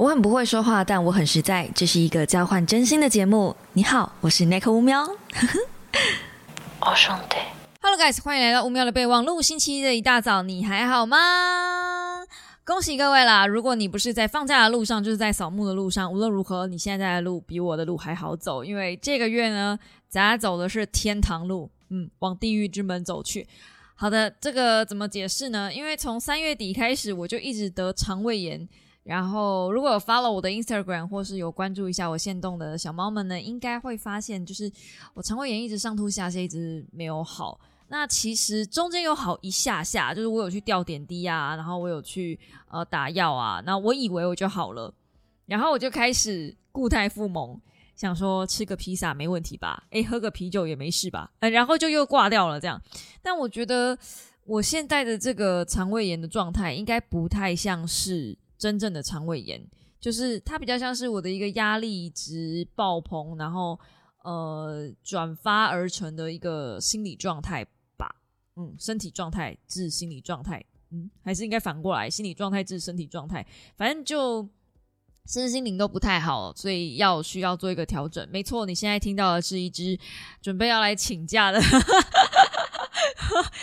我很不会说话，但我很实在。这是一个交换真心的节目。你好，我是 Nick 乌喵。我，兄弟。Hello guys，欢迎来到乌喵的备忘录。星期一的一大早，你还好吗？恭喜各位啦！如果你不是在放假的路上，就是在扫墓的路上，无论如何，你现在的路比我的路还好走，因为这个月呢，咱俩走的是天堂路，嗯，往地狱之门走去。好的，这个怎么解释呢？因为从三月底开始，我就一直得肠胃炎。然后，如果有 follow 我的 Instagram 或是有关注一下我现动的小猫们呢，应该会发现，就是我肠胃炎一直上吐下泻，一直没有好。那其实中间有好一下下，就是我有去吊点滴啊，然后我有去呃打药啊，那我以为我就好了，然后我就开始固态复萌，想说吃个披萨没问题吧？诶，喝个啤酒也没事吧？呃，然后就又挂掉了这样。但我觉得我现在的这个肠胃炎的状态，应该不太像是。真正的肠胃炎，就是它比较像是我的一个压力值爆棚，然后呃转发而成的一个心理状态吧。嗯，身体状态至心理状态，嗯，还是应该反过来，心理状态至身体状态。反正就身心灵都不太好，所以要需要做一个调整。没错，你现在听到的是一只准备要来请假的。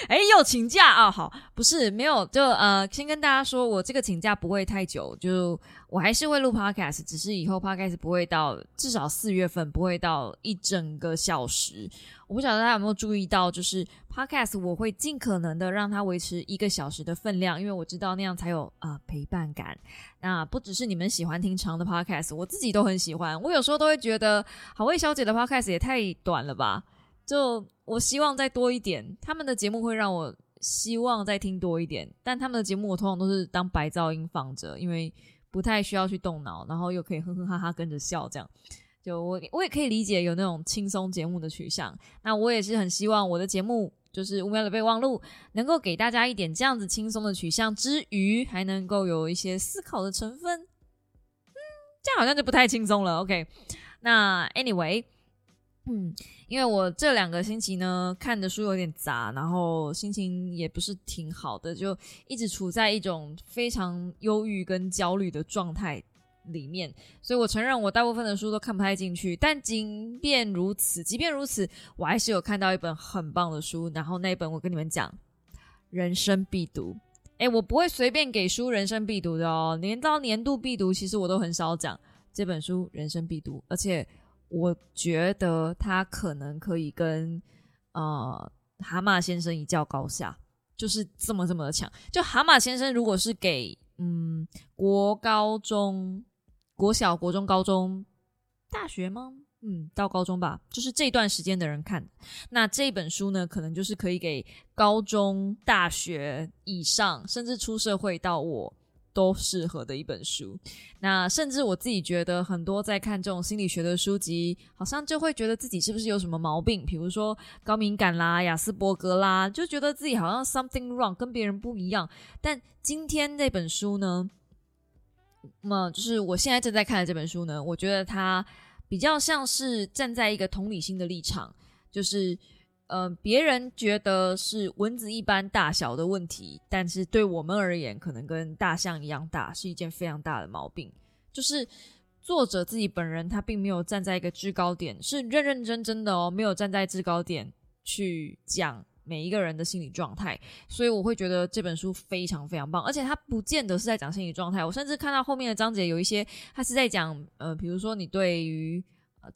哎，又请假啊？好，不是没有，就呃，先跟大家说，我这个请假不会太久，就我还是会录 podcast，只是以后 podcast 不会到至少四月份不会到一整个小时。我不晓得大家有没有注意到，就是 podcast 我会尽可能的让它维持一个小时的分量，因为我知道那样才有啊陪伴感。那不只是你们喜欢听长的 podcast，我自己都很喜欢。我有时候都会觉得，好味小姐的 podcast 也太短了吧？就我希望再多一点，他们的节目会让我希望再听多一点，但他们的节目我通常都是当白噪音放着，因为不太需要去动脑，然后又可以哼哼哈哈跟着笑，这样就我我也可以理解有那种轻松节目的取向。那我也是很希望我的节目就是五秒的备忘录，能够给大家一点这样子轻松的取向之余，还能够有一些思考的成分。嗯，这样好像就不太轻松了。OK，那 Anyway。嗯，因为我这两个星期呢看的书有点杂，然后心情也不是挺好的，就一直处在一种非常忧郁跟焦虑的状态里面。所以我承认我大部分的书都看不太进去，但即便如此，即便如此，我还是有看到一本很棒的书。然后那一本我跟你们讲，人生必读。诶，我不会随便给书人生必读的哦，连到年度必读，其实我都很少讲这本书人生必读，而且。我觉得他可能可以跟呃蛤蟆先生一较高下，就是这么这么的强。就蛤蟆先生如果是给嗯国高中、国小、国中、高中、大学吗？嗯，到高中吧，就是这段时间的人看。那这本书呢，可能就是可以给高中、大学以上，甚至出社会到我。都适合的一本书，那甚至我自己觉得，很多在看这种心理学的书籍，好像就会觉得自己是不是有什么毛病，比如说高敏感啦、雅斯伯格啦，就觉得自己好像 something wrong，跟别人不一样。但今天这本书呢，那么就是我现在正在看的这本书呢，我觉得它比较像是站在一个同理心的立场，就是。呃，别人觉得是蚊子一般大小的问题，但是对我们而言，可能跟大象一样大，是一件非常大的毛病。就是作者自己本人，他并没有站在一个制高点，是认认真真的哦，没有站在制高点去讲每一个人的心理状态。所以我会觉得这本书非常非常棒，而且他不见得是在讲心理状态。我甚至看到后面的章节有一些，他是在讲呃，比如说你对于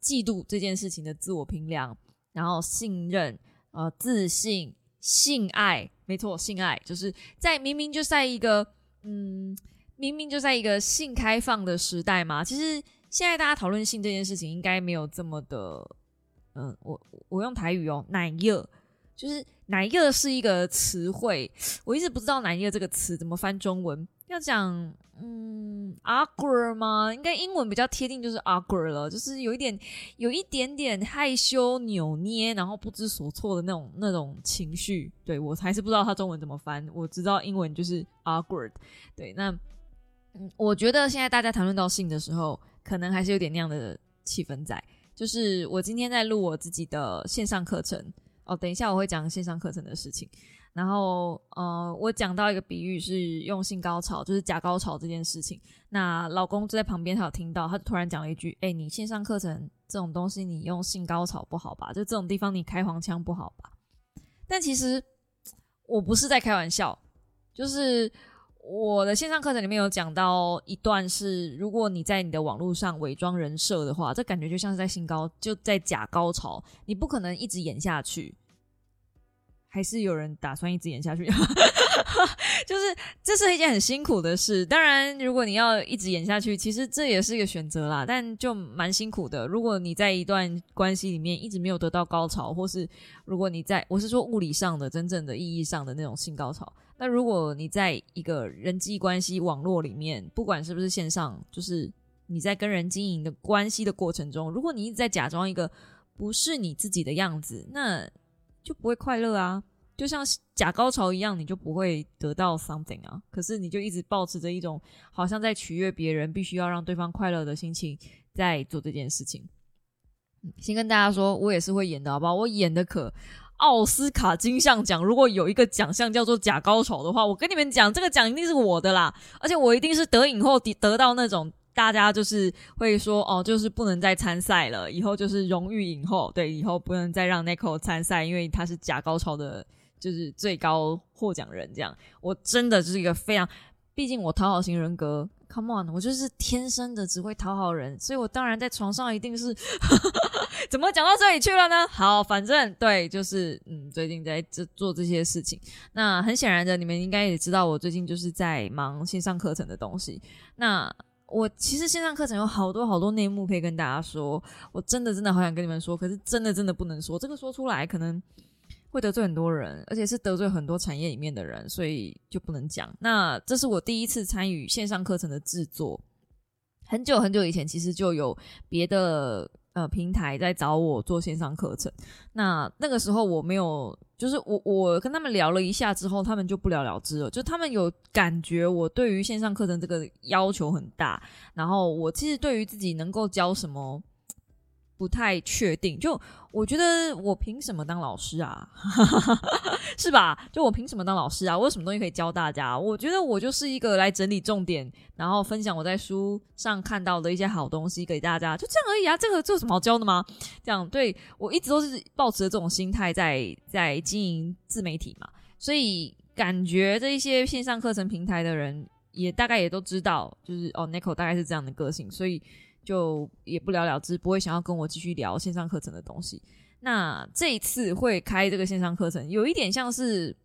嫉妒这件事情的自我评量。然后信任，呃，自信，性爱，没错，性爱就是在明明就在一个，嗯，明明就在一个性开放的时代嘛。其实现在大家讨论性这件事情，应该没有这么的，嗯，我我用台语哦，奶油，就是奶热是一个词汇，我一直不知道奶热这个词怎么翻中文。要讲嗯，awkward 吗？应该英文比较贴近，就是 awkward 了，就是有一点，有一点点害羞、扭捏，然后不知所措的那种那种情绪。对我还是不知道他中文怎么翻，我知道英文就是 awkward。对，那嗯，我觉得现在大家谈论到性的时候，可能还是有点那样的气氛在。就是我今天在录我自己的线上课程哦，等一下我会讲线上课程的事情。然后呃，我讲到一个比喻是用性高潮，就是假高潮这件事情。那老公就在旁边，他有听到，他突然讲了一句：“哎，你线上课程这种东西，你用性高潮不好吧？就这种地方你开黄腔不好吧？”但其实我不是在开玩笑，就是我的线上课程里面有讲到一段是，如果你在你的网络上伪装人设的话，这感觉就像是在性高，就在假高潮，你不可能一直演下去。还是有人打算一直演下去，就是这是一件很辛苦的事。当然，如果你要一直演下去，其实这也是一个选择啦，但就蛮辛苦的。如果你在一段关系里面一直没有得到高潮，或是如果你在我是说物理上的、真正的意义上的那种性高潮，那如果你在一个人际关系网络里面，不管是不是线上，就是你在跟人经营的关系的过程中，如果你一直在假装一个不是你自己的样子，那。就不会快乐啊，就像假高潮一样，你就不会得到 something 啊。可是你就一直保持着一种好像在取悦别人，必须要让对方快乐的心情，在做这件事情。先跟大家说，我也是会演的，好不好？我演的可奥斯卡金像奖，如果有一个奖项叫做假高潮的话，我跟你们讲，这个奖一定是我的啦，而且我一定是得影后得得到那种。大家就是会说哦，就是不能再参赛了，以后就是荣誉影后，对，以后不能再让 Nico 参赛，因为他是假高潮的，就是最高获奖人。这样，我真的就是一个非常，毕竟我讨好型人格，Come on，我就是天生的只会讨好人，所以我当然在床上一定是，怎么讲到这里去了呢？好，反正对，就是嗯，最近在这做这些事情。那很显然的，你们应该也知道，我最近就是在忙线上课程的东西。那我其实线上课程有好多好多内幕可以跟大家说，我真的真的好想跟你们说，可是真的真的不能说，这个说出来可能会得罪很多人，而且是得罪很多产业里面的人，所以就不能讲。那这是我第一次参与线上课程的制作，很久很久以前其实就有别的。呃，平台在找我做线上课程，那那个时候我没有，就是我我跟他们聊了一下之后，他们就不了了之了，就他们有感觉我对于线上课程这个要求很大，然后我其实对于自己能够教什么。不太确定，就我觉得我凭什么当老师啊？是吧？就我凭什么当老师啊？我有什么东西可以教大家？我觉得我就是一个来整理重点，然后分享我在书上看到的一些好东西给大家，就这样而已啊！这个这有什么好教的吗？这样对我一直都是抱持这种心态在在经营自媒体嘛，所以感觉这一些线上课程平台的人也大概也都知道，就是哦，Nico 大概是这样的个性，所以。就也不了了之，不会想要跟我继续聊线上课程的东西。那这一次会开这个线上课程，有一点像是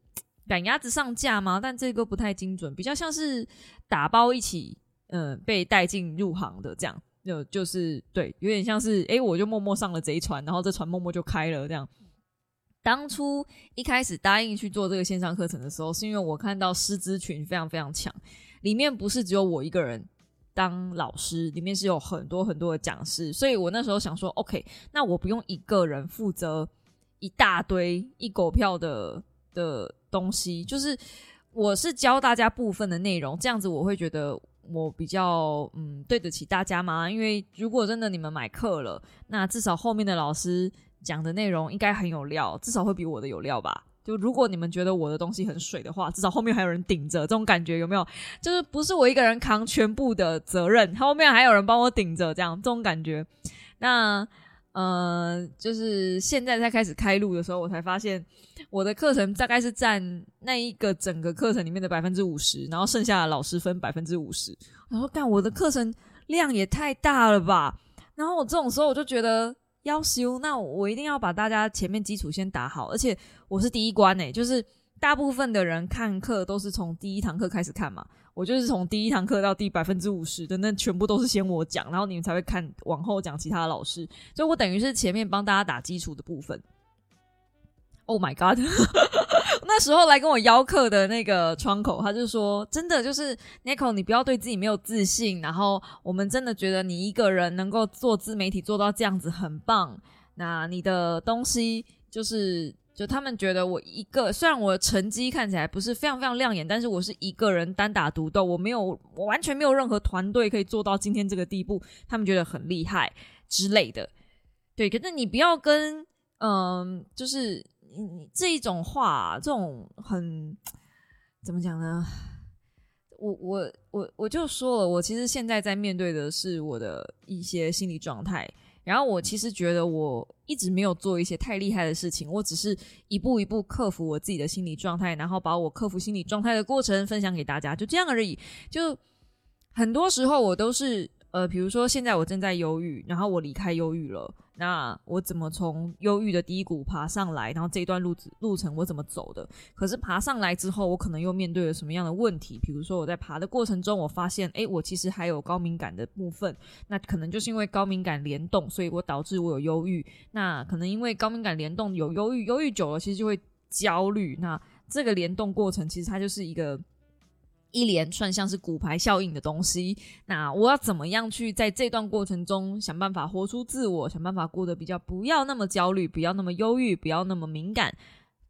赶鸭子上架吗？但这个不太精准，比较像是打包一起，嗯，被带进入行的这样。就就是对，有点像是，诶，我就默默上了贼船，然后这船默默就开了这样。当初一开始答应去做这个线上课程的时候，是因为我看到师资群非常非常强，里面不是只有我一个人。当老师里面是有很多很多的讲师，所以我那时候想说，OK，那我不用一个人负责一大堆一狗票的的东西，就是我是教大家部分的内容，这样子我会觉得我比较嗯对得起大家嘛。因为如果真的你们买课了，那至少后面的老师讲的内容应该很有料，至少会比我的有料吧。就如果你们觉得我的东西很水的话，至少后面还有人顶着，这种感觉有没有？就是不是我一个人扛全部的责任，后面还有人帮我顶着，这样这种感觉。那呃，就是现在在开始开录的时候，我才发现我的课程大概是占那一个整个课程里面的百分之五十，然后剩下的老师分百分之五十。我说干，我的课程量也太大了吧？然后我这种时候我就觉得。要修，那我一定要把大家前面基础先打好，而且我是第一关诶，就是大部分的人看课都是从第一堂课开始看嘛，我就是从第一堂课到第百分之五十的那全部都是先我讲，然后你们才会看往后讲其他的老师，所以我等于是前面帮大家打基础的部分。Oh my god！那时候来跟我邀客的那个窗口，他就说：“真的就是 Nico，你不要对自己没有自信。然后我们真的觉得你一个人能够做自媒体做到这样子很棒。那你的东西就是，就他们觉得我一个，虽然我的成绩看起来不是非常非常亮眼，但是我是一个人单打独斗，我没有，我完全没有任何团队可以做到今天这个地步。他们觉得很厉害之类的。对，可是你不要跟，嗯，就是。”你你这一种话，这种很怎么讲呢？我我我我就说了，我其实现在在面对的是我的一些心理状态。然后我其实觉得我一直没有做一些太厉害的事情，我只是一步一步克服我自己的心理状态，然后把我克服心理状态的过程分享给大家，就这样而已。就很多时候我都是。呃，比如说现在我正在忧郁，然后我离开忧郁了，那我怎么从忧郁的低谷爬上来？然后这一段路路程我怎么走的？可是爬上来之后，我可能又面对了什么样的问题？比如说我在爬的过程中，我发现，哎，我其实还有高敏感的部分，那可能就是因为高敏感联动，所以我导致我有忧郁。那可能因为高敏感联动有忧郁，忧郁久了其实就会焦虑。那这个联动过程其实它就是一个。一连串像是骨牌效应的东西，那我要怎么样去在这段过程中想办法活出自我，想办法过得比较不要那么焦虑，不要那么忧郁，不要那么敏感，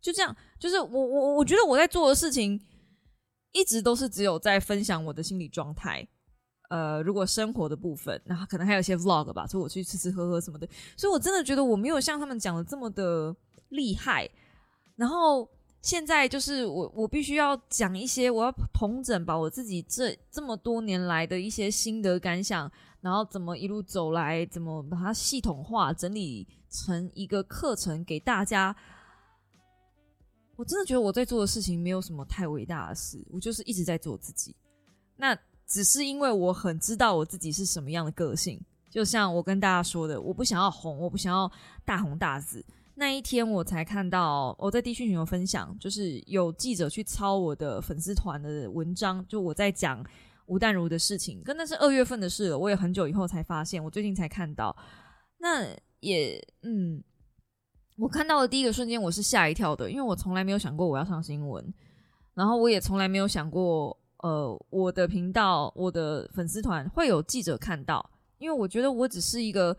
就这样。就是我我我觉得我在做的事情，一直都是只有在分享我的心理状态。呃，如果生活的部分，那可能还有一些 vlog 吧，说我去吃吃喝喝什么的。所以我真的觉得我没有像他们讲的这么的厉害，然后。现在就是我，我必须要讲一些，我要同整把我自己这这么多年来的一些心得感想，然后怎么一路走来，怎么把它系统化整理成一个课程给大家。我真的觉得我在做的事情没有什么太伟大的事，我就是一直在做自己。那只是因为我很知道我自己是什么样的个性，就像我跟大家说的，我不想要红，我不想要大红大紫。那一天我才看到，我在地讯群有分享，就是有记者去抄我的粉丝团的文章，就我在讲吴淡如的事情，跟那是二月份的事了。我也很久以后才发现，我最近才看到。那也嗯，我看到的第一个瞬间我是吓一跳的，因为我从来没有想过我要上新闻，然后我也从来没有想过，呃，我的频道、我的粉丝团会有记者看到，因为我觉得我只是一个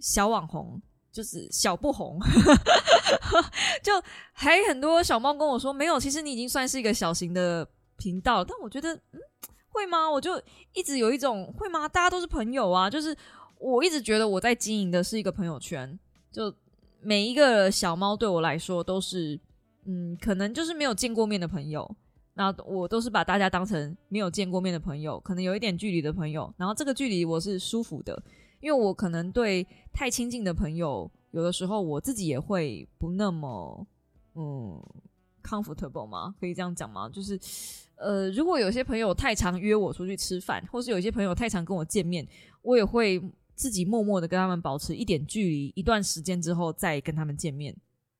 小网红。就是小不红，就还很多小猫跟我说没有，其实你已经算是一个小型的频道。但我觉得，嗯，会吗？我就一直有一种会吗？大家都是朋友啊，就是我一直觉得我在经营的是一个朋友圈，就每一个小猫对我来说都是，嗯，可能就是没有见过面的朋友。那我都是把大家当成没有见过面的朋友，可能有一点距离的朋友。然后这个距离我是舒服的。因为我可能对太亲近的朋友，有的时候我自己也会不那么嗯 comfortable 吗？可以这样讲吗？就是呃，如果有些朋友太常约我出去吃饭，或是有些朋友太常跟我见面，我也会自己默默的跟他们保持一点距离，一段时间之后再跟他们见面。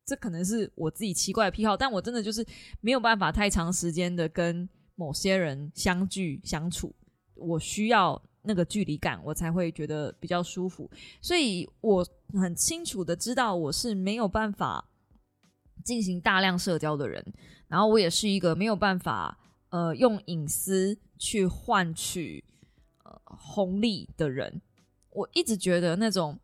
这可能是我自己奇怪的癖好，但我真的就是没有办法太长时间的跟某些人相聚相处，我需要。那个距离感，我才会觉得比较舒服。所以我很清楚的知道，我是没有办法进行大量社交的人。然后我也是一个没有办法呃用隐私去换取呃红利的人。我一直觉得那种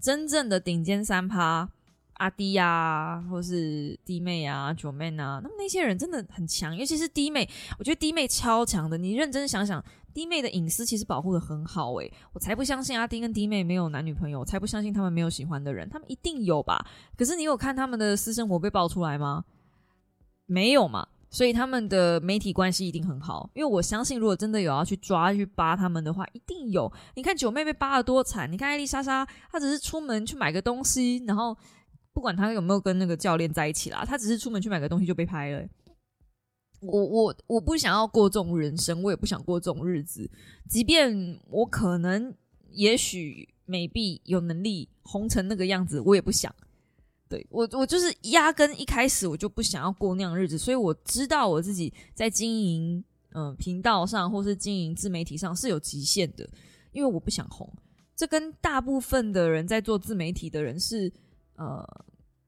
真正的顶尖三趴阿弟呀，或是弟妹啊、九妹啊，那么那些人真的很强，尤其是弟妹，我觉得弟妹超强的。你认真想想。弟妹的隐私其实保护的很好诶，我才不相信阿丁跟弟妹没有男女朋友，才不相信他们没有喜欢的人，他们一定有吧？可是你有看他们的私生活被爆出来吗？没有嘛，所以他们的媒体关系一定很好，因为我相信如果真的有要去抓去扒他们的话，一定有。你看九妹被扒的多惨，你看艾丽莎莎，她只是出门去买个东西，然后不管她有没有跟那个教练在一起啦，她只是出门去买个东西就被拍了。我我我不想要过这种人生，我也不想过这种日子。即便我可能也许美币有能力红成那个样子，我也不想。对我我就是压根一开始我就不想要过那样日子，所以我知道我自己在经营嗯频道上或是经营自媒体上是有极限的，因为我不想红。这跟大部分的人在做自媒体的人是呃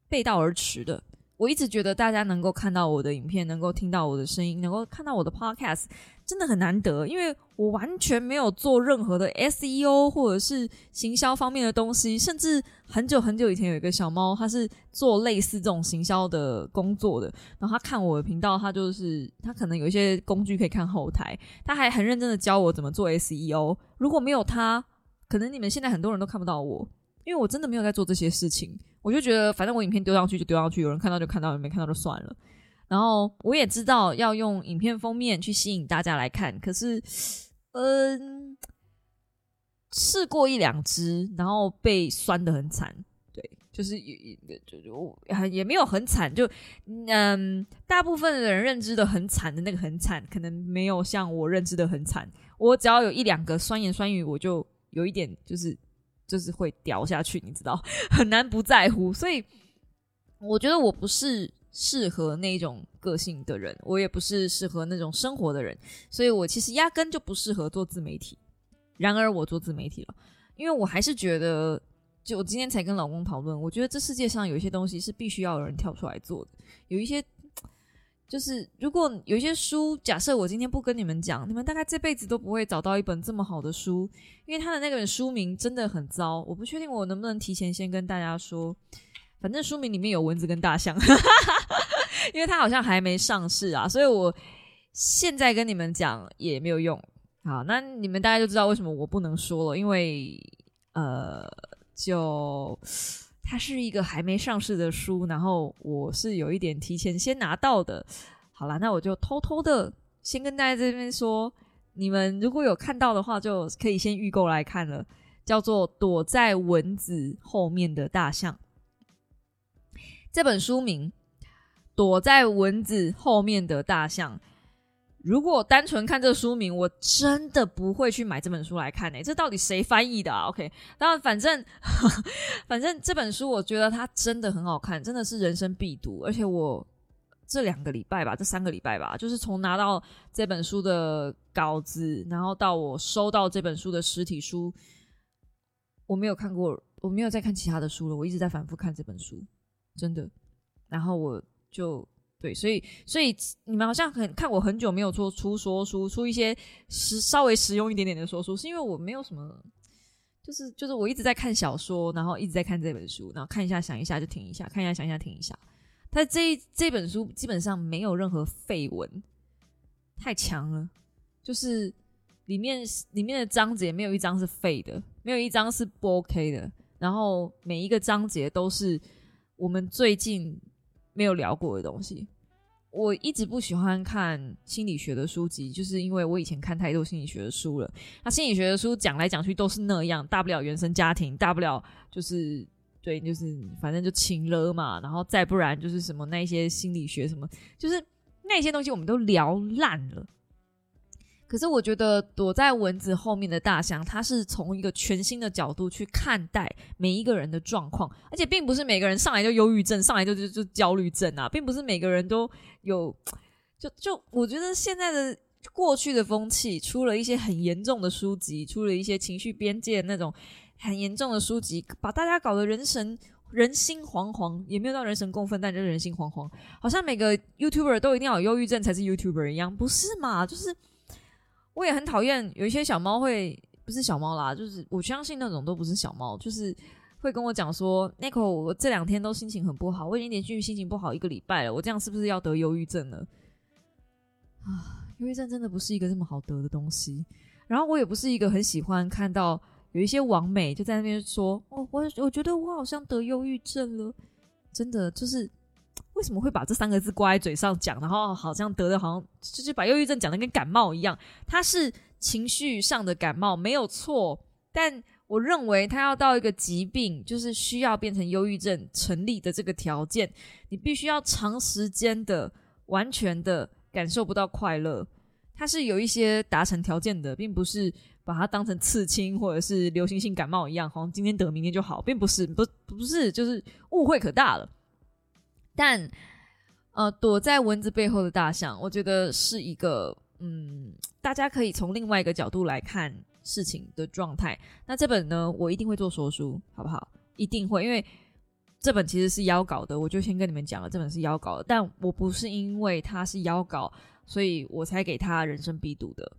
背道而驰的。我一直觉得大家能够看到我的影片，能够听到我的声音，能够看到我的 podcast，真的很难得。因为我完全没有做任何的 SEO 或者是行销方面的东西，甚至很久很久以前有一个小猫，它是做类似这种行销的工作的。然后他看我的频道，他就是他可能有一些工具可以看后台，他还很认真的教我怎么做 SEO。如果没有他，可能你们现在很多人都看不到我，因为我真的没有在做这些事情。我就觉得反正我影片丢上去就丢上去，有人看到就看到，没看到就算了。然后我也知道要用影片封面去吸引大家来看，可是，嗯，试过一两只，然后被酸的很惨。对，就是也就就也没有很惨，就嗯，大部分的人认知的很惨的那个很惨，可能没有像我认知的很惨。我只要有一两个酸言酸语，我就有一点就是就是会掉下去，你知道，很难不在乎。所以我觉得我不是。适合那种个性的人，我也不是适合那种生活的人，所以我其实压根就不适合做自媒体。然而我做自媒体了，因为我还是觉得，就我今天才跟老公讨论，我觉得这世界上有一些东西是必须要有人跳出来做的。有一些，就是如果有一些书，假设我今天不跟你们讲，你们大概这辈子都不会找到一本这么好的书，因为他的那本书名真的很糟。我不确定我能不能提前先跟大家说。反正书名里面有蚊子跟大象，因为它好像还没上市啊，所以我现在跟你们讲也没有用。好，那你们大概就知道为什么我不能说了，因为呃，就它是一个还没上市的书，然后我是有一点提前先拿到的。好了，那我就偷偷的先跟大家这边说，你们如果有看到的话，就可以先预购来看了，叫做《躲在蚊子后面的大象》。这本书名《躲在蚊子后面的大象》，如果单纯看这个书名，我真的不会去买这本书来看呢。这到底谁翻译的啊？OK，当然，反正 反正这本书，我觉得它真的很好看，真的是人生必读。而且我这两个礼拜吧，这三个礼拜吧，就是从拿到这本书的稿子，然后到我收到这本书的实体书，我没有看过，我没有再看其他的书了。我一直在反复看这本书。真的，然后我就对，所以所以你们好像很看我很久没有做出说书，出一些实稍微实用一点点的说书，是因为我没有什么，就是就是我一直在看小说，然后一直在看这本书，然后看一下想一下就停一下，看一下想一下停一下。他这这本书基本上没有任何废文，太强了，就是里面里面的章节没有一章是废的，没有一章是不 OK 的，然后每一个章节都是。我们最近没有聊过的东西，我一直不喜欢看心理学的书籍，就是因为我以前看太多心理学的书了。那心理学的书讲来讲去都是那样，大不了原生家庭，大不了就是对，就是反正就情了嘛，然后再不然就是什么那些心理学什么，就是那些东西我们都聊烂了。可是我觉得躲在蚊子后面的大象，它是从一个全新的角度去看待每一个人的状况，而且并不是每个人上来就忧郁症，上来就就就焦虑症啊，并不是每个人都有，就就我觉得现在的过去的风气，出了一些很严重的书籍，出了一些情绪边界那种很严重的书籍，把大家搞得人神人心惶惶，也没有到人神共愤，但就是人心惶惶，好像每个 YouTuber 都一定要有忧郁症才是 YouTuber 一样，不是嘛？就是。我也很讨厌有一些小猫会，不是小猫啦，就是我相信那种都不是小猫，就是会跟我讲说，Nico，我这两天都心情很不好，我已经连续心情不好一个礼拜了，我这样是不是要得忧郁症了？啊，忧郁症真的不是一个这么好得的东西。然后我也不是一个很喜欢看到有一些网美就在那边说，哦，我我觉得我好像得忧郁症了，真的就是。为什么会把这三个字挂在嘴上讲，然后好像得的，好像就是把忧郁症讲的跟感冒一样？它是情绪上的感冒，没有错。但我认为它要到一个疾病，就是需要变成忧郁症成立的这个条件，你必须要长时间的、完全的感受不到快乐。它是有一些达成条件的，并不是把它当成刺青或者是流行性感冒一样，好像今天得明天就好，并不是，不不是，就是误会可大了。但，呃，躲在蚊子背后的大象，我觉得是一个，嗯，大家可以从另外一个角度来看事情的状态。那这本呢，我一定会做说书，好不好？一定会，因为这本其实是邀稿的，我就先跟你们讲了，这本是邀稿的。但我不是因为它是邀稿，所以我才给他人生必读的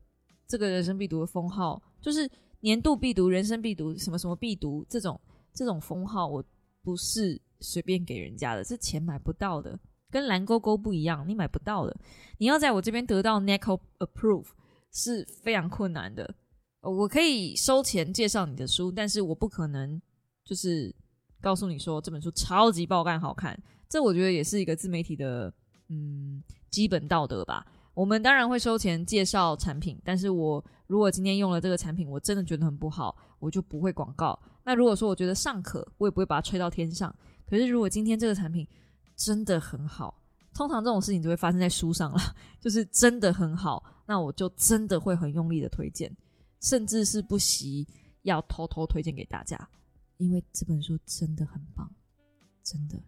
这个人生必读的封号，就是年度必读、人生必读、什么什么必读这种这种封号，我不是。随便给人家的，是钱买不到的，跟蓝勾勾不一样，你买不到的。你要在我这边得到 Nico approve 是非常困难的。我可以收钱介绍你的书，但是我不可能就是告诉你说这本书超级爆肝好看，这我觉得也是一个自媒体的嗯基本道德吧。我们当然会收钱介绍产品，但是我如果今天用了这个产品，我真的觉得很不好，我就不会广告。那如果说我觉得尚可，我也不会把它吹到天上。可是如果今天这个产品真的很好，通常这种事情就会发生在书上了，就是真的很好，那我就真的会很用力的推荐，甚至是不惜要偷偷推荐给大家，因为这本书真的很棒，真的。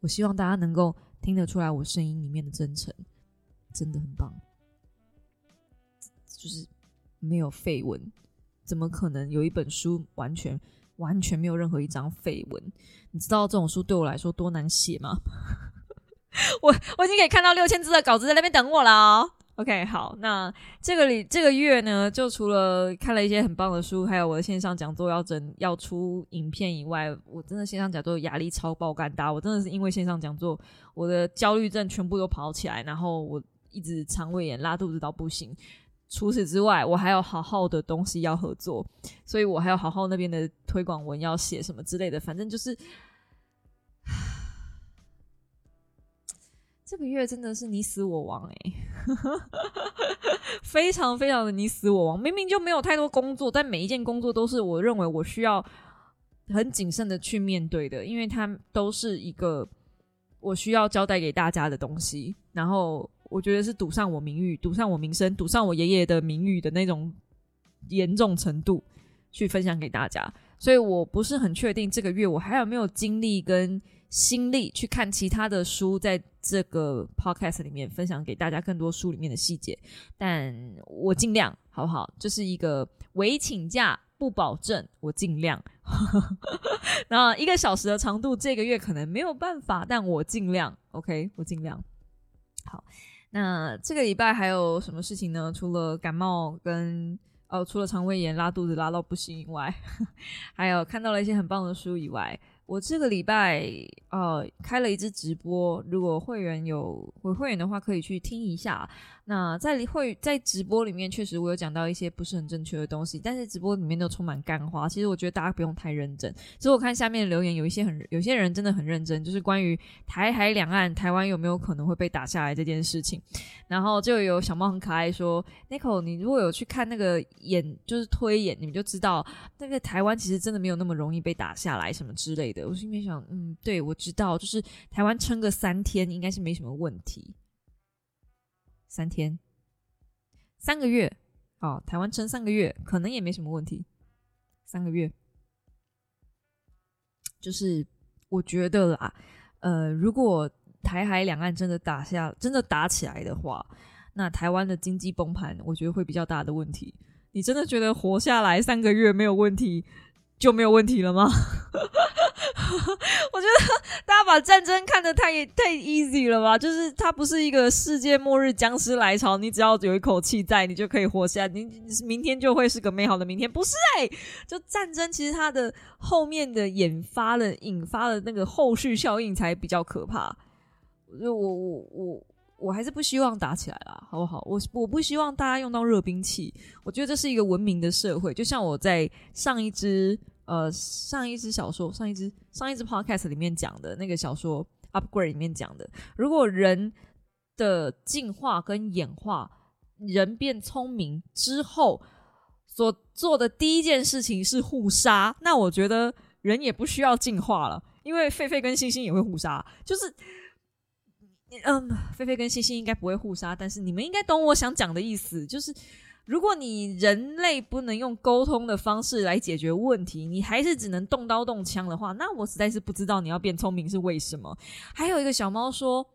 我希望大家能够听得出来我声音里面的真诚。真的很棒，就是没有绯闻，怎么可能有一本书完全完全没有任何一张绯闻？你知道这种书对我来说多难写吗？我我已经可以看到六千字的稿子在那边等我了。哦 OK，好，那这个里这个月呢，就除了看了一些很棒的书，还有我的线上讲座要整要出影片以外，我真的线上讲座压力超爆肝大，我真的是因为线上讲座，我的焦虑症全部都跑起来，然后我。一直肠胃炎、拉肚子到不行。除此之外，我还有好好的东西要合作，所以我还有好好那边的推广文要写什么之类的。反正就是这个月真的是你死我亡哎，非常非常的你死我亡。明明就没有太多工作，但每一件工作都是我认为我需要很谨慎的去面对的，因为它都是一个我需要交代给大家的东西，然后。我觉得是赌上我名誉、赌上我名声、赌上我爷爷的名誉的那种严重程度去分享给大家，所以我不是很确定这个月我还有没有精力跟心力去看其他的书，在这个 podcast 里面分享给大家更多书里面的细节，但我尽量好不好？就是一个唯请假不保证，我尽量。那一个小时的长度，这个月可能没有办法，但我尽量。OK，我尽量。好。那这个礼拜还有什么事情呢？除了感冒跟哦，除了肠胃炎、拉肚子拉到不行以外，还有看到了一些很棒的书以外。我这个礼拜呃开了一支直播，如果会员有回会员的话，可以去听一下。那在会在直播里面，确实我有讲到一些不是很正确的东西，但是直播里面都充满干话。其实我觉得大家不用太认真。其实我看下面留言，有一些很有些人真的很认真，就是关于台海两岸台湾有没有可能会被打下来这件事情。然后就有小猫很可爱说：“Nico，你如果有去看那个演，就是推演，你们就知道那个台湾其实真的没有那么容易被打下来，什么之类的。”我心里面想，嗯，对，我知道，就是台湾撑个三天应该是没什么问题。三天，三个月，哦，台湾撑三个月可能也没什么问题。三个月，就是我觉得啦，呃，如果台海两岸真的打下，真的打起来的话，那台湾的经济崩盘，我觉得会比较大的问题。你真的觉得活下来三个月没有问题？就没有问题了吗？我觉得大家把战争看得太太 easy 了吧？就是它不是一个世界末日僵尸来潮，你只要有一口气在，你就可以活下，你明天就会是个美好的明天。不是哎，就战争其实它的后面的引发了引发了那个后续效应才比较可怕。就我我我我还是不希望打起来啦，好不好？我我不希望大家用到热兵器。我觉得这是一个文明的社会，就像我在上一支。呃，上一支小说，上一支上一支 podcast 里面讲的那个小说 upgrade 里面讲的，如果人的进化跟演化，人变聪明之后所做的第一件事情是互杀，那我觉得人也不需要进化了，因为狒狒跟猩猩也会互杀，就是，嗯，狒狒跟猩猩应该不会互杀，但是你们应该懂我想讲的意思，就是。如果你人类不能用沟通的方式来解决问题，你还是只能动刀动枪的话，那我实在是不知道你要变聪明是为什么。还有一个小猫说，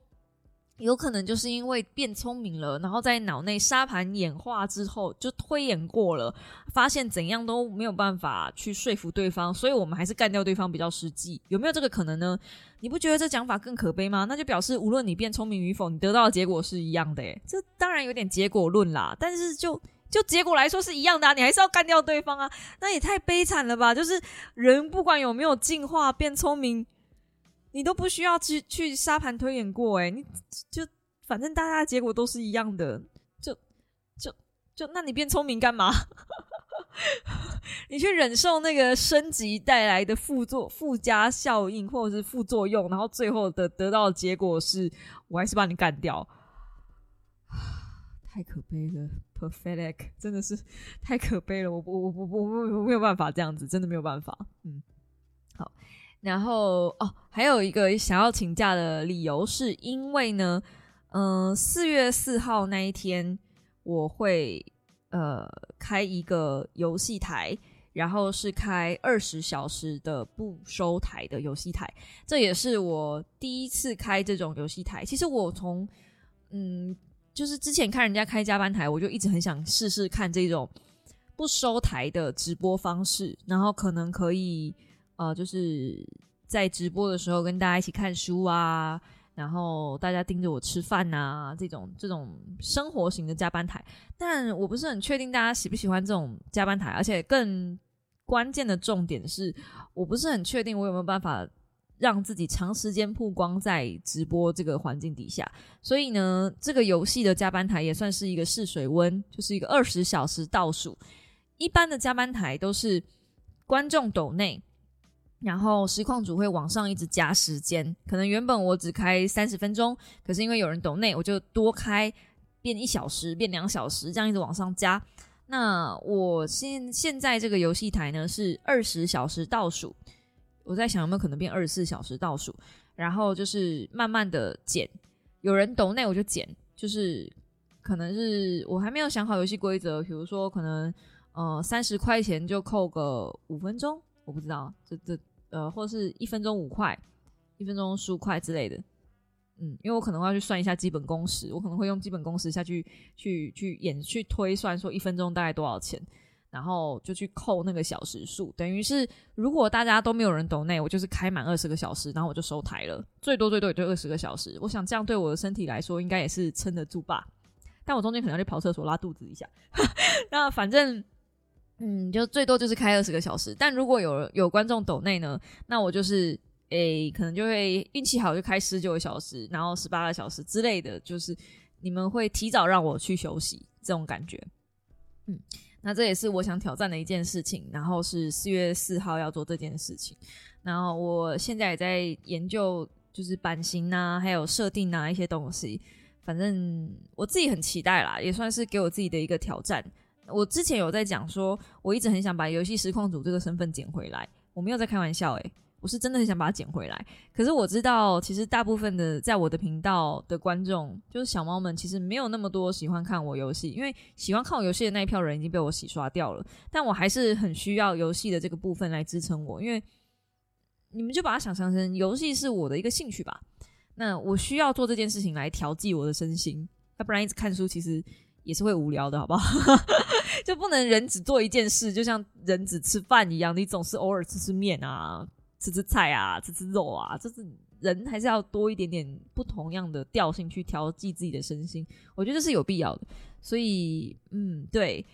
有可能就是因为变聪明了，然后在脑内沙盘演化之后就推演过了，发现怎样都没有办法去说服对方，所以我们还是干掉对方比较实际。有没有这个可能呢？你不觉得这讲法更可悲吗？那就表示无论你变聪明与否，你得到的结果是一样的。这当然有点结果论啦，但是就。就结果来说是一样的啊，你还是要干掉对方啊？那也太悲惨了吧！就是人不管有没有进化变聪明，你都不需要去去沙盘推演过哎，你就反正大家的结果都是一样的，就就就那你变聪明干嘛？你去忍受那个升级带来的副作附加效应或者是副作用，然后最后的得到的结果是我还是把你干掉，太可悲了，pathetic，真的是 太可悲了，我我我我我我没有办法这样子，真的没有办法，嗯，好，然后哦，还有一个想要请假的理由是因为呢，嗯，四月四号那一天我会。呃，开一个游戏台，然后是开二十小时的不收台的游戏台，这也是我第一次开这种游戏台。其实我从嗯，就是之前看人家开加班台，我就一直很想试试看这种不收台的直播方式，然后可能可以呃，就是在直播的时候跟大家一起看书啊。然后大家盯着我吃饭呐，这种这种生活型的加班台，但我不是很确定大家喜不喜欢这种加班台，而且更关键的重点是，我不是很确定我有没有办法让自己长时间曝光在直播这个环境底下。所以呢，这个游戏的加班台也算是一个试水温，就是一个二十小时倒数。一般的加班台都是观众抖内。然后实况组会往上一直加时间，可能原本我只开三十分钟，可是因为有人抖内，我就多开变一小时，变两小时，这样一直往上加。那我现现在这个游戏台呢是二十小时倒数，我在想有没有可能变二十四小时倒数，然后就是慢慢的减，有人抖那我就减，就是可能是我还没有想好游戏规则，比如说可能呃三十块钱就扣个五分钟。我不知道，这这呃，或者是一分钟五块，一分钟十五块之类的，嗯，因为我可能要去算一下基本工时，我可能会用基本工时下去去去演去推算说一分钟大概多少钱，然后就去扣那个小时数，等于是如果大家都没有人抖内，我就是开满二十个小时，然后我就收台了，最多最多也就二十个小时，我想这样对我的身体来说应该也是撑得住吧，但我中间可能要去跑厕所拉肚子一下，那反正。嗯，就最多就是开二十个小时，但如果有有观众抖内呢，那我就是诶，可能就会运气好就开十九个小时，然后十八个小时之类的，就是你们会提早让我去休息这种感觉。嗯，那这也是我想挑战的一件事情，然后是四月四号要做这件事情，然后我现在也在研究，就是版型啊，还有设定啊一些东西，反正我自己很期待啦，也算是给我自己的一个挑战。我之前有在讲说，我一直很想把游戏实况组这个身份捡回来。我没有在开玩笑，诶，我是真的很想把它捡回来。可是我知道，其实大部分的在我的频道的观众，就是小猫们，其实没有那么多喜欢看我游戏，因为喜欢看我游戏的那一票人已经被我洗刷掉了。但我还是很需要游戏的这个部分来支撑我，因为你们就把它想象成游戏是我的一个兴趣吧。那我需要做这件事情来调剂我的身心，要不然一直看书其实。也是会无聊的，好不好？就不能人只做一件事，就像人只吃饭一样，你总是偶尔吃吃面啊，吃吃菜啊，吃吃肉啊，就是人还是要多一点点不同样的调性去调剂自己的身心，我觉得这是有必要的。所以，嗯，对，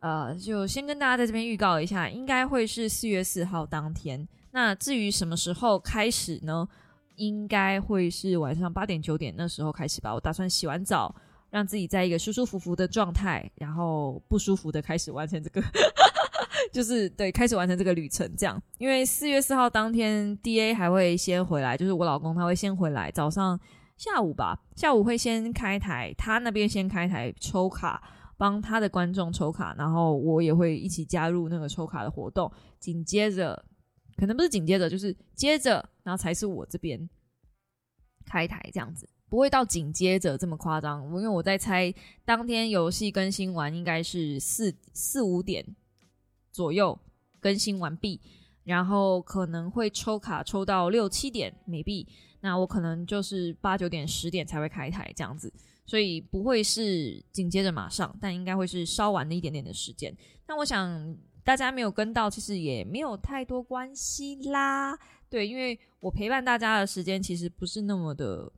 呃，就先跟大家在这边预告一下，应该会是四月四号当天。那至于什么时候开始呢？应该会是晚上八点九点那时候开始吧。我打算洗完澡。让自己在一个舒舒服服的状态，然后不舒服的开始完成这个，就是对，开始完成这个旅程。这样，因为四月四号当天，D A 还会先回来，就是我老公他会先回来，早上、下午吧，下午会先开台，他那边先开台抽卡，帮他的观众抽卡，然后我也会一起加入那个抽卡的活动。紧接着，可能不是紧接着，就是接着，然后才是我这边开台这样子。不会到紧接着这么夸张，因为我在猜当天游戏更新完应该是四四五点左右更新完毕，然后可能会抽卡抽到六七点没币，那我可能就是八九点十点才会开台这样子，所以不会是紧接着马上，但应该会是稍晚的一点点的时间。那我想大家没有跟到，其实也没有太多关系啦，对，因为我陪伴大家的时间其实不是那么的。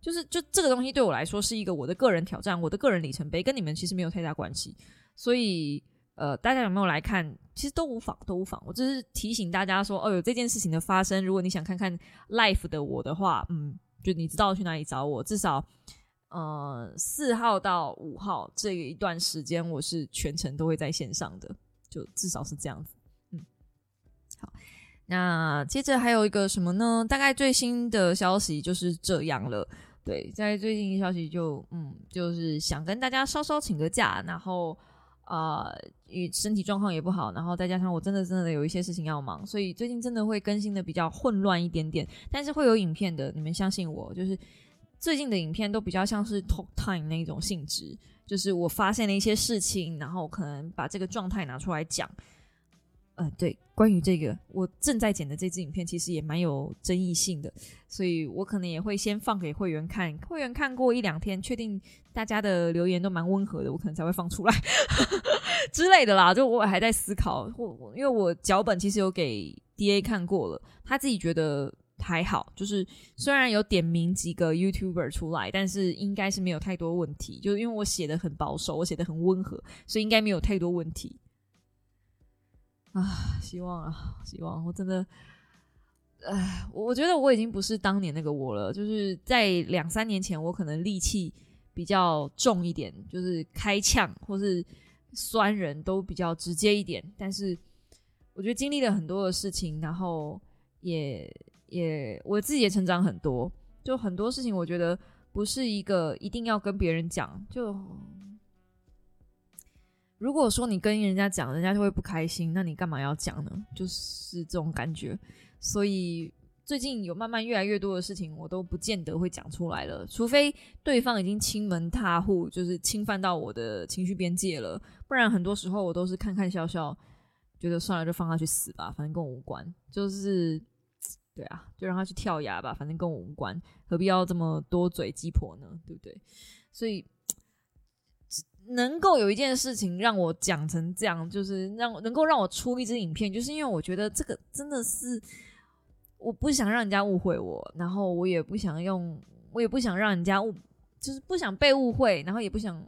就是，就这个东西对我来说是一个我的个人挑战，我的个人里程碑，跟你们其实没有太大关系。所以，呃，大家有没有来看？其实都无妨，都无妨。我只是提醒大家说，哦，有这件事情的发生，如果你想看看 life 的我的话，嗯，就你知道去哪里找我。至少，呃四号到五号这一段时间，我是全程都会在线上的，就至少是这样子。嗯，好，那接着还有一个什么呢？大概最新的消息就是这样了。对，在最近消息就嗯，就是想跟大家稍稍请个假，然后啊，与身体状况也不好，然后再加上我真的真的有一些事情要忙，所以最近真的会更新的比较混乱一点点，但是会有影片的，你们相信我，就是最近的影片都比较像是 talk time 那种性质，就是我发现了一些事情，然后可能把这个状态拿出来讲。呃，对，关于这个，我正在剪的这支影片其实也蛮有争议性的，所以我可能也会先放给会员看，会员看过一两天，确定大家的留言都蛮温和的，我可能才会放出来 之类的啦。就我还在思考，我因为我脚本其实有给 D A 看过了，他自己觉得还好，就是虽然有点名几个 YouTuber 出来，但是应该是没有太多问题，就是因为我写的很保守，我写的很温和，所以应该没有太多问题。啊，希望啊，希望！我真的，哎，我觉得我已经不是当年那个我了。就是在两三年前，我可能戾气比较重一点，就是开枪或是酸人都比较直接一点。但是我觉得经历了很多的事情，然后也也我自己也成长很多。就很多事情，我觉得不是一个一定要跟别人讲就。如果说你跟人家讲，人家就会不开心，那你干嘛要讲呢？就是这种感觉。所以最近有慢慢越来越多的事情，我都不见得会讲出来了，除非对方已经亲门踏户，就是侵犯到我的情绪边界了，不然很多时候我都是看看笑笑，觉得算了，就放他去死吧，反正跟我无关。就是对啊，就让他去跳崖吧，反正跟我无关，何必要这么多嘴鸡婆呢？对不对？所以。能够有一件事情让我讲成这样，就是让能够让我出一支影片，就是因为我觉得这个真的是我不想让人家误会我，然后我也不想用，我也不想让人家误，就是不想被误会，然后也不想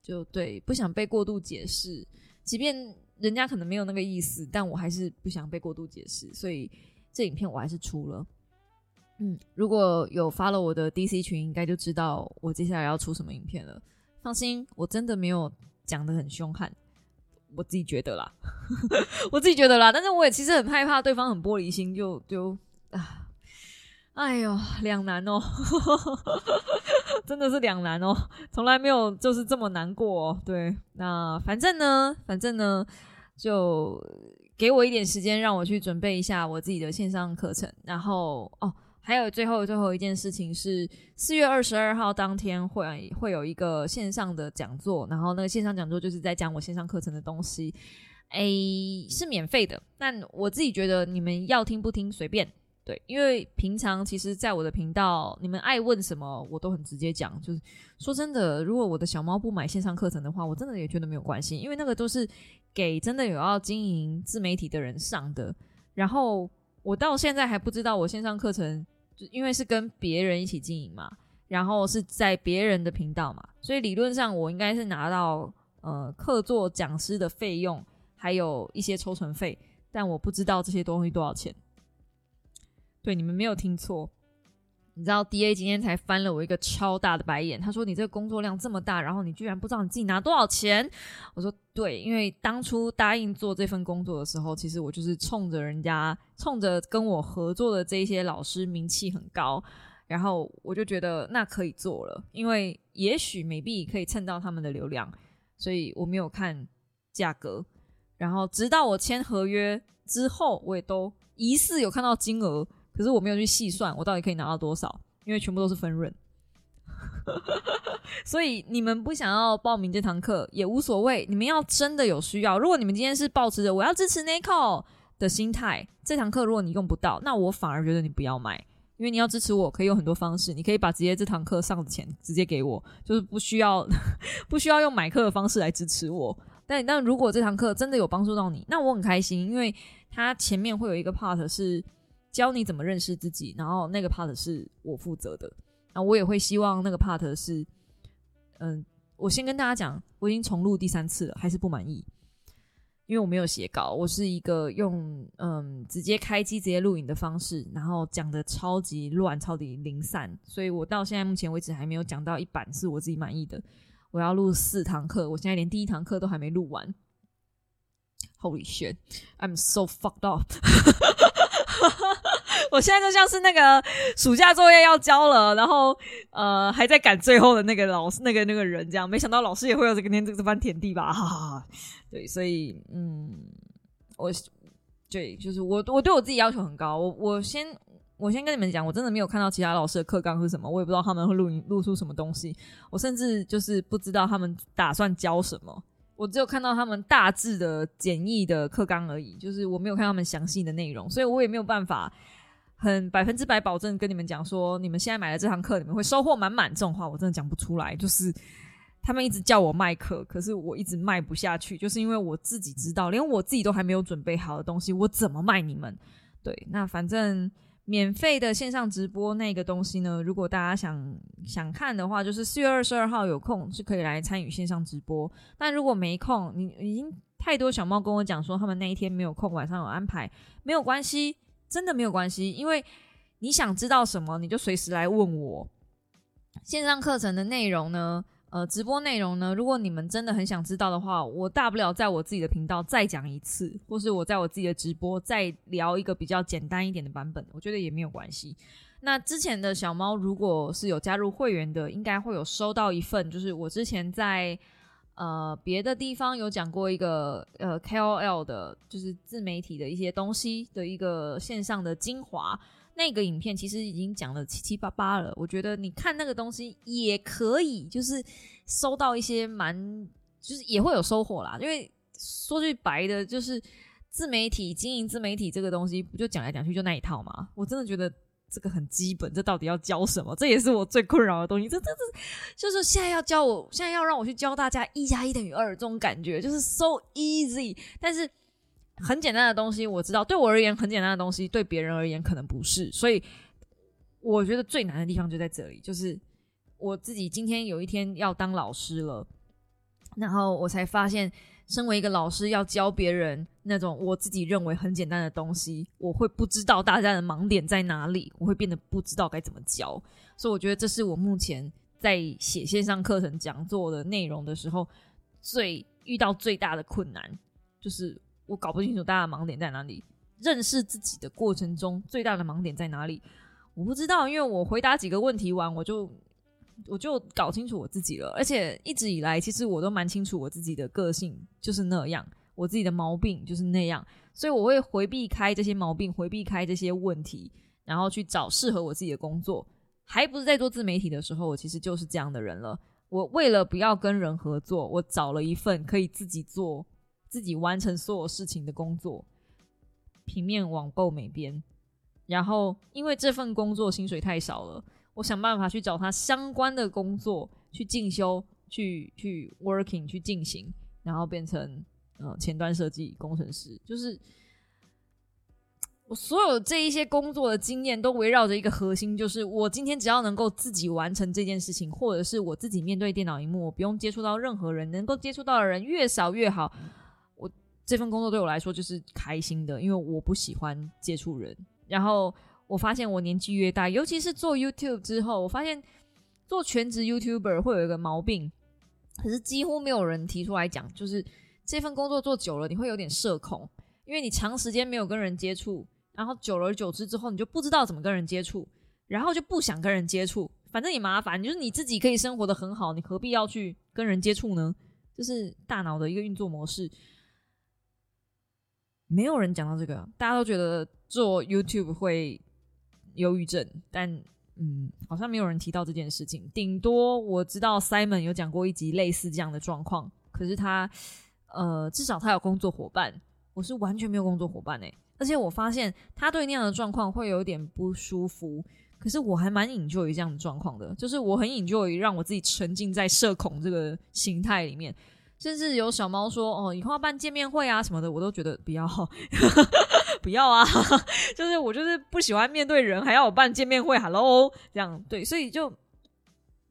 就对，不想被过度解释，即便人家可能没有那个意思，但我还是不想被过度解释，所以这影片我还是出了。嗯，如果有发了我的 DC 群，应该就知道我接下来要出什么影片了。放心，我真的没有讲的很凶悍，我自己觉得啦，我自己觉得啦。但是我也其实很害怕对方很玻璃心，就就啊，哎呦，两难哦，真的是两难哦，从来没有就是这么难过。对，那反正呢，反正呢，就给我一点时间，让我去准备一下我自己的线上课程，然后哦。还有最后最后一件事情是四月二十二号当天会会有一个线上的讲座，然后那个线上讲座就是在讲我线上课程的东西，诶是免费的，但我自己觉得你们要听不听随便，对，因为平常其实在我的频道，你们爱问什么我都很直接讲，就是说真的，如果我的小猫不买线上课程的话，我真的也觉得没有关系，因为那个都是给真的有要经营自媒体的人上的，然后我到现在还不知道我线上课程。因为是跟别人一起经营嘛，然后是在别人的频道嘛，所以理论上我应该是拿到呃客座讲师的费用，还有一些抽成费，但我不知道这些东西多少钱。对，你们没有听错。你知道 D A 今天才翻了我一个超大的白眼，他说你这个工作量这么大，然后你居然不知道你自己拿多少钱。我说对，因为当初答应做这份工作的时候，其实我就是冲着人家，冲着跟我合作的这些老师名气很高，然后我就觉得那可以做了，因为也许美币可以蹭到他们的流量，所以我没有看价格，然后直到我签合约之后，我也都疑似有看到金额。可是我没有去细算，我到底可以拿到多少？因为全部都是分润，所以你们不想要报名这堂课也无所谓。你们要真的有需要，如果你们今天是抱持着我要支持 Nico 的心态，这堂课如果你用不到，那我反而觉得你不要买，因为你要支持我可以有很多方式，你可以把直接这堂课上的钱直接给我，就是不需要 不需要用买课的方式来支持我。但但如果这堂课真的有帮助到你，那我很开心，因为它前面会有一个 part 是。教你怎么认识自己，然后那个 part 是我负责的，然后我也会希望那个 part 是，嗯，我先跟大家讲，我已经重录第三次了，还是不满意，因为我没有写稿，我是一个用嗯直接开机直接录影的方式，然后讲的超级乱、超级零散，所以我到现在目前为止还没有讲到一版是我自己满意的。我要录四堂课，我现在连第一堂课都还没录完。Holy shit, I'm so fucked up！我现在就像是那个暑假作业要交了，然后呃还在赶最后的那个老师那个那个人这样，没想到老师也会有这个天这这番田地吧？哈哈，对，所以嗯，我对就是我我对我自己要求很高，我我先我先跟你们讲，我真的没有看到其他老师的课纲是什么，我也不知道他们会录录出什么东西，我甚至就是不知道他们打算教什么，我只有看到他们大致的简易的课纲而已，就是我没有看他们详细的内容，所以我也没有办法。很百分之百保证跟你们讲说，你们现在买了这堂课，你们会收获满满。这种话我真的讲不出来。就是他们一直叫我卖课，可是我一直卖不下去，就是因为我自己知道，连我自己都还没有准备好的东西，我怎么卖你们？对，那反正免费的线上直播那个东西呢，如果大家想想看的话，就是四月二十二号有空是可以来参与线上直播。但如果没空，你已经太多小猫跟我讲说他们那一天没有空，晚上有安排，没有关系。真的没有关系，因为你想知道什么，你就随时来问我。线上课程的内容呢，呃，直播内容呢，如果你们真的很想知道的话，我大不了在我自己的频道再讲一次，或是我在我自己的直播再聊一个比较简单一点的版本，我觉得也没有关系。那之前的小猫如果是有加入会员的，应该会有收到一份，就是我之前在。呃，别的地方有讲过一个呃 KOL 的，就是自媒体的一些东西的一个线上的精华。那个影片其实已经讲了七七八八了，我觉得你看那个东西也可以，就是收到一些蛮，就是也会有收获啦。因为说句白的，就是自媒体经营自媒体这个东西，不就讲来讲去就那一套嘛？我真的觉得。这个很基本，这到底要教什么？这也是我最困扰的东西。这、这、这，就是现在要教我，现在要让我去教大家一加一等于二这种感觉，就是 so easy。但是很简单的东西，我知道对我而言很简单的东西，对别人而言可能不是。所以我觉得最难的地方就在这里，就是我自己今天有一天要当老师了，然后我才发现。身为一个老师，要教别人那种我自己认为很简单的东西，我会不知道大家的盲点在哪里，我会变得不知道该怎么教。所以我觉得这是我目前在写线上课程讲座的内容的时候，最遇到最大的困难，就是我搞不清楚大家的盲点在哪里。认识自己的过程中，最大的盲点在哪里？我不知道，因为我回答几个问题完，我就。我就搞清楚我自己了，而且一直以来，其实我都蛮清楚我自己的个性就是那样，我自己的毛病就是那样，所以我会回避开这些毛病，回避开这些问题，然后去找适合我自己的工作。还不是在做自媒体的时候，我其实就是这样的人了。我为了不要跟人合作，我找了一份可以自己做、自己完成所有事情的工作——平面网购美编。然后因为这份工作薪水太少了。我想办法去找他相关的工作去进修，去去 working 去进行，然后变成呃前端设计工程师。就是我所有这一些工作的经验都围绕着一个核心，就是我今天只要能够自己完成这件事情，或者是我自己面对电脑荧幕，我不用接触到任何人，能够接触到的人越少越好。我这份工作对我来说就是开心的，因为我不喜欢接触人，然后。我发现我年纪越大，尤其是做 YouTube 之后，我发现做全职 YouTuber 会有一个毛病，可是几乎没有人提出来讲，就是这份工作做久了，你会有点社恐，因为你长时间没有跟人接触，然后久而久之之后，你就不知道怎么跟人接触，然后就不想跟人接触，反正也麻烦，就是你自己可以生活的很好，你何必要去跟人接触呢？就是大脑的一个运作模式。没有人讲到这个，大家都觉得做 YouTube 会。忧郁症，但嗯，好像没有人提到这件事情。顶多我知道 Simon 有讲过一集类似这样的状况，可是他呃，至少他有工作伙伴，我是完全没有工作伙伴哎。而且我发现他对那样的状况会有点不舒服，可是我还蛮引咎于这样的状况的，就是我很引咎于让我自己沉浸在社恐这个形态里面。甚至有小猫说：“哦，以后要办见面会啊什么的，我都觉得不要，不要啊！就是我就是不喜欢面对人，还要我办见面会，Hello，这样对，所以就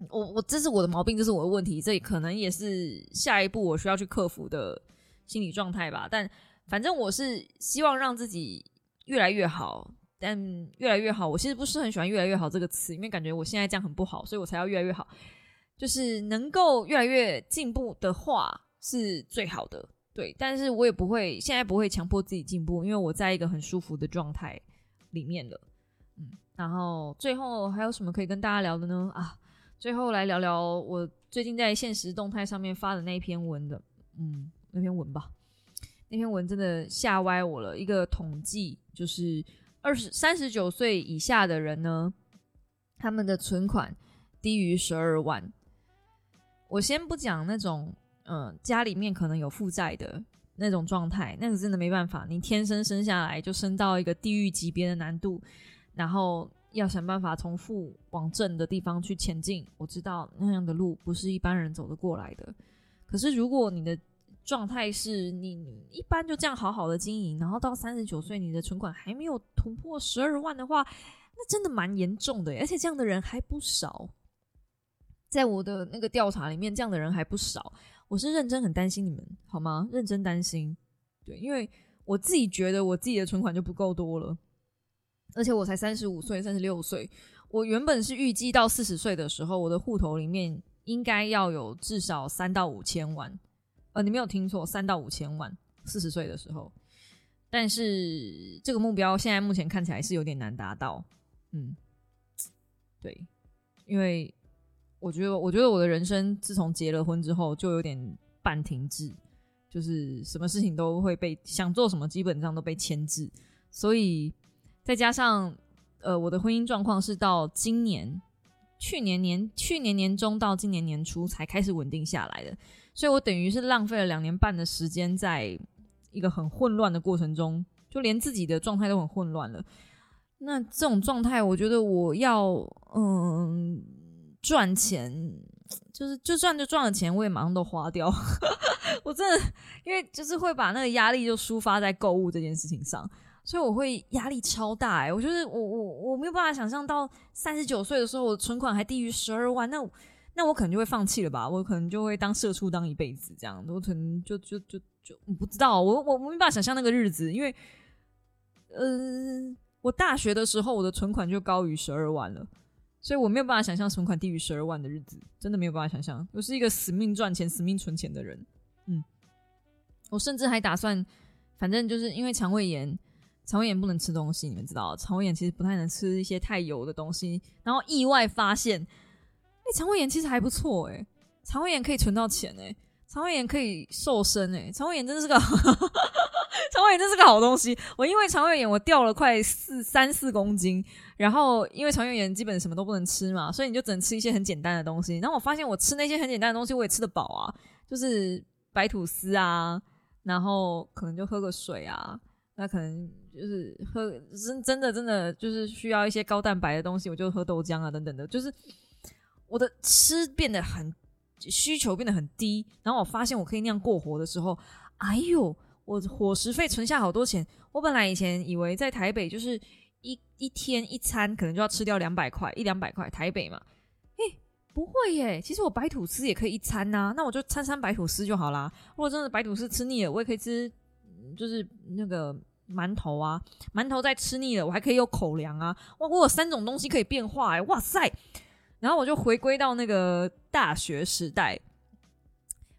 我我这是我的毛病，这是我的问题，这可能也是下一步我需要去克服的心理状态吧。但反正我是希望让自己越来越好，但越来越好，我其实不是很喜欢“越来越好”这个词，因为感觉我现在这样很不好，所以我才要越来越好。就是能够越来越进步的话是最好的，对。但是我也不会现在不会强迫自己进步，因为我在一个很舒服的状态里面了。嗯，然后最后还有什么可以跟大家聊的呢？啊，最后来聊聊我最近在现实动态上面发的那一篇文的，嗯，那篇文吧。那篇文真的吓歪我了。一个统计就是二十三十九岁以下的人呢，他们的存款低于十二万。我先不讲那种，嗯，家里面可能有负债的那种状态，那个真的没办法，你天生生下来就升到一个地狱级别的难度，然后要想办法从负往正的地方去前进。我知道那样的路不是一般人走得过来的。可是如果你的状态是你一般就这样好好的经营，然后到三十九岁你的存款还没有突破十二万的话，那真的蛮严重的，而且这样的人还不少。在我的那个调查里面，这样的人还不少。我是认真很担心你们，好吗？认真担心，对，因为我自己觉得我自己的存款就不够多了，而且我才三十五岁、三十六岁。我原本是预计到四十岁的时候，我的户头里面应该要有至少三到五千万。呃，你没有听错，三到五千万。四十岁的时候，但是这个目标现在目前看起来是有点难达到。嗯，对，因为。我觉得，我觉得我的人生自从结了婚之后，就有点半停滞，就是什么事情都会被想做什么，基本上都被牵制。所以再加上，呃，我的婚姻状况是到今年、去年年、去年年中到今年年初才开始稳定下来的，所以我等于是浪费了两年半的时间，在一个很混乱的过程中，就连自己的状态都很混乱了。那这种状态，我觉得我要，嗯。赚钱就是就赚就赚了钱，我也马上都花掉。我真的因为就是会把那个压力就抒发在购物这件事情上，所以我会压力超大哎。我就是我我我没有办法想象到三十九岁的时候，我存款还低于十二万，那那我可能就会放弃了吧？我可能就会当社畜当一辈子这样。我可能就就就就不知道，我我没办法想象那个日子，因为呃，我大学的时候我的存款就高于十二万了。所以我没有办法想象存款低于十二万的日子，真的没有办法想象。我是一个死命赚钱、死命存钱的人。嗯，我甚至还打算，反正就是因为肠胃炎，肠胃炎不能吃东西，你们知道，肠胃炎其实不太能吃一些太油的东西。然后意外发现，哎，肠胃炎其实还不错，哎，肠胃炎可以存到钱，哎，肠胃炎可以瘦身，哎，肠胃炎真的是个。肠胃炎真是个好东西。我因为肠胃炎，我掉了快四三四公斤。然后因为肠胃炎，基本什么都不能吃嘛，所以你就只能吃一些很简单的东西。然后我发现，我吃那些很简单的东西，我也吃得饱啊，就是白吐司啊，然后可能就喝个水啊。那可能就是喝真真的真的就是需要一些高蛋白的东西，我就喝豆浆啊等等的。就是我的吃变得很需求变得很低。然后我发现我可以那样过活的时候，哎呦！我伙食费存下好多钱。我本来以前以为在台北就是一一天一餐可能就要吃掉两百块，一两百块台北嘛。诶，不会耶，其实我白吐司也可以一餐呐。那我就餐餐白吐司就好啦。如果真的白吐司吃腻了，我也可以吃，就是那个馒头啊，馒头再吃腻了，我还可以有口粮啊。哇，我有三种东西可以变化哎，哇塞！然后我就回归到那个大学时代，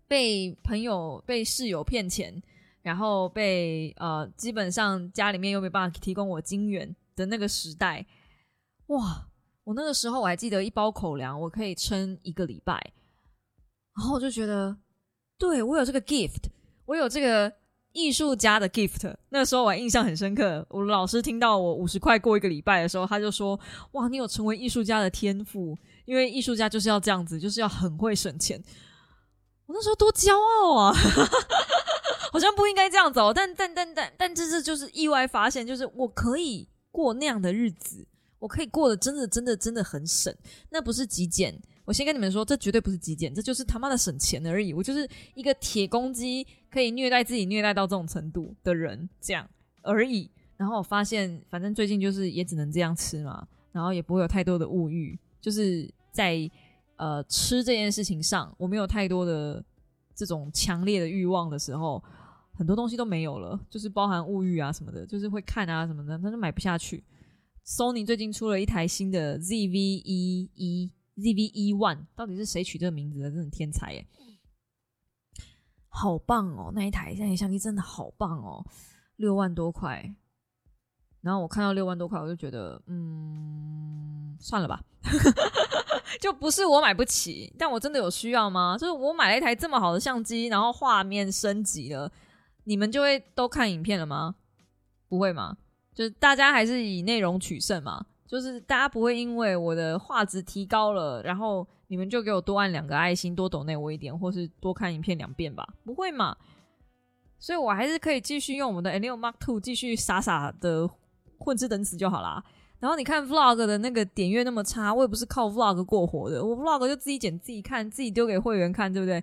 被朋友被室友骗钱。然后被呃，基本上家里面又没办法提供我金元的那个时代，哇！我那个时候我还记得一包口粮我可以撑一个礼拜，然后我就觉得，对我有这个 gift，我有这个艺术家的 gift。那时候我印象很深刻，我老师听到我五十块过一个礼拜的时候，他就说：“哇，你有成为艺术家的天赋，因为艺术家就是要这样子，就是要很会省钱。”我那时候多骄傲啊！好像不应该这样走，但但但但但这是就是意外发现，就是我可以过那样的日子，我可以过得真的真的真的很省。那不是极简，我先跟你们说，这绝对不是极简，这就是他妈的省钱而已。我就是一个铁公鸡，可以虐待自己虐待到这种程度的人，这样而已。然后我发现，反正最近就是也只能这样吃嘛，然后也不会有太多的物欲，就是在呃吃这件事情上，我没有太多的这种强烈的欲望的时候。很多东西都没有了，就是包含物欲啊什么的，就是会看啊什么的，他就买不下去。Sony 最近出了一台新的 ZV-E 一 ZV-E One，到底是谁取这个名字的？真的天才耶！好棒哦，那一台那台相机真的好棒哦，六万多块。然后我看到六万多块，我就觉得，嗯，算了吧，就不是我买不起，但我真的有需要吗？就是我买了一台这么好的相机，然后画面升级了，你们就会都看影片了吗？不会吗？就是大家还是以内容取胜嘛，就是大家不会因为我的画质提高了，然后你们就给我多按两个爱心，多抖内我一点，或是多看影片两遍吧？不会嘛？所以我还是可以继续用我们的 N6 Mark Two 继续傻傻的。混吃等死就好啦。然后你看 Vlog 的那个点阅那么差，我也不是靠 Vlog 过活的，我 Vlog 就自己剪自己看，自己丢给会员看，对不对？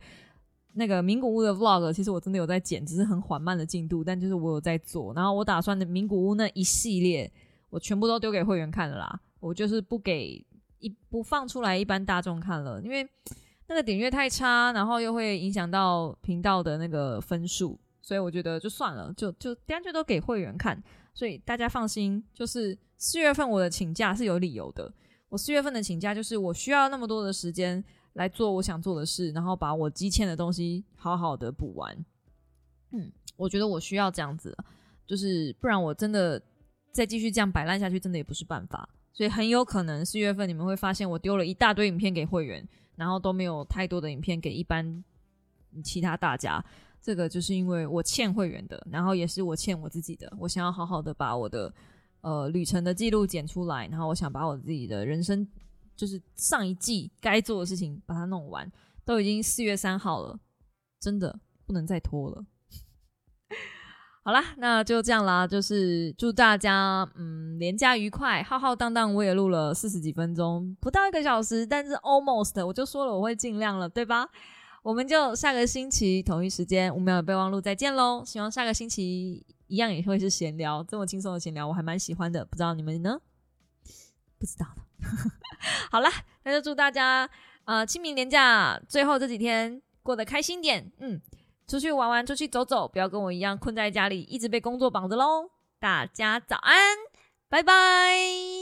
那个名古屋的 Vlog 其实我真的有在剪，只是很缓慢的进度，但就是我有在做。然后我打算的名古屋那一系列，我全部都丢给会员看了啦，我就是不给一不放出来一般大众看了，因为那个点阅太差，然后又会影响到频道的那个分数，所以我觉得就算了，就就干脆都给会员看。所以大家放心，就是四月份我的请假是有理由的。我四月份的请假就是我需要那么多的时间来做我想做的事，然后把我积欠的东西好好的补完。嗯，我觉得我需要这样子，就是不然我真的再继续这样摆烂下去，真的也不是办法。所以很有可能四月份你们会发现我丢了一大堆影片给会员，然后都没有太多的影片给一般其他大家。这个就是因为我欠会员的，然后也是我欠我自己的。我想要好好的把我的呃旅程的记录剪出来，然后我想把我自己的人生，就是上一季该做的事情把它弄完。都已经四月三号了，真的不能再拖了。好啦，那就这样啦，就是祝大家嗯连假愉快，浩浩荡荡。我也录了四十几分钟，不到一个小时，但是 almost 我就说了我会尽量了，对吧？我们就下个星期同一时间五秒的备忘录再见喽！希望下个星期一样也会是闲聊，这么轻松的闲聊，我还蛮喜欢的。不知道你们呢？不知道呢。好了，那就祝大家啊清明年假最后这几天过得开心点，嗯，出去玩玩，出去走走，不要跟我一样困在家里，一直被工作绑着喽。大家早安，拜拜。